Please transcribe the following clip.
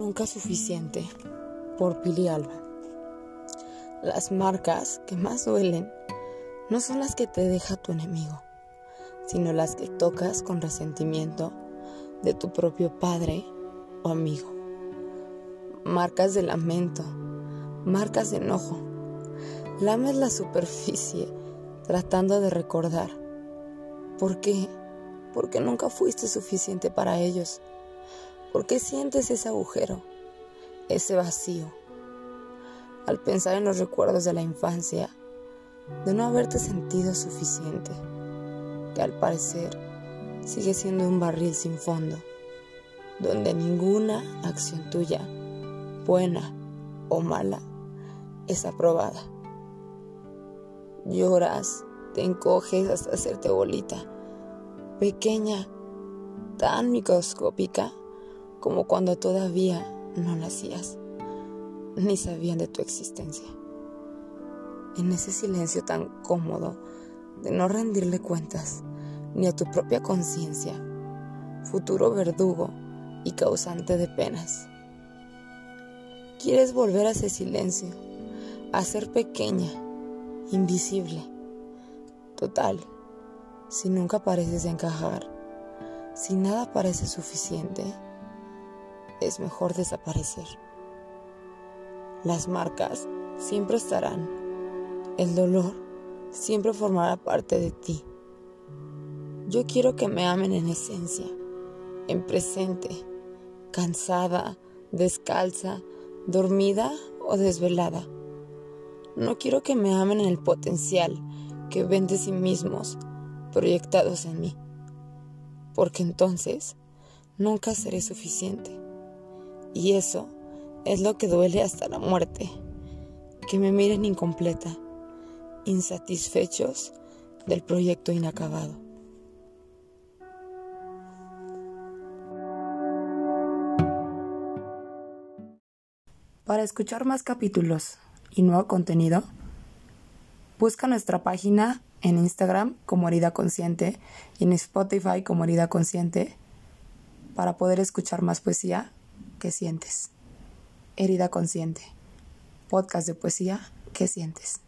Nunca suficiente por Pili Alba. Las marcas que más duelen no son las que te deja tu enemigo, sino las que tocas con resentimiento de tu propio padre o amigo. Marcas de lamento, marcas de enojo. Lames la superficie tratando de recordar. ¿Por qué? Porque nunca fuiste suficiente para ellos ¿Por qué sientes ese agujero, ese vacío? Al pensar en los recuerdos de la infancia, de no haberte sentido suficiente, que al parecer sigue siendo un barril sin fondo, donde ninguna acción tuya, buena o mala, es aprobada. Lloras, te encoges hasta hacerte bolita, pequeña, tan microscópica como cuando todavía no nacías, ni sabían de tu existencia. En ese silencio tan cómodo de no rendirle cuentas ni a tu propia conciencia, futuro verdugo y causante de penas. Quieres volver a ese silencio, a ser pequeña, invisible, total, si nunca pareces encajar, si nada parece suficiente es mejor desaparecer. Las marcas siempre estarán. El dolor siempre formará parte de ti. Yo quiero que me amen en esencia, en presente, cansada, descalza, dormida o desvelada. No quiero que me amen en el potencial que ven de sí mismos proyectados en mí, porque entonces nunca seré suficiente. Y eso es lo que duele hasta la muerte, que me miren incompleta, insatisfechos del proyecto inacabado. Para escuchar más capítulos y nuevo contenido, busca nuestra página en Instagram como Herida Consciente y en Spotify como Herida Consciente para poder escuchar más poesía ¿Qué sientes? Herida consciente. Podcast de poesía, ¿qué sientes?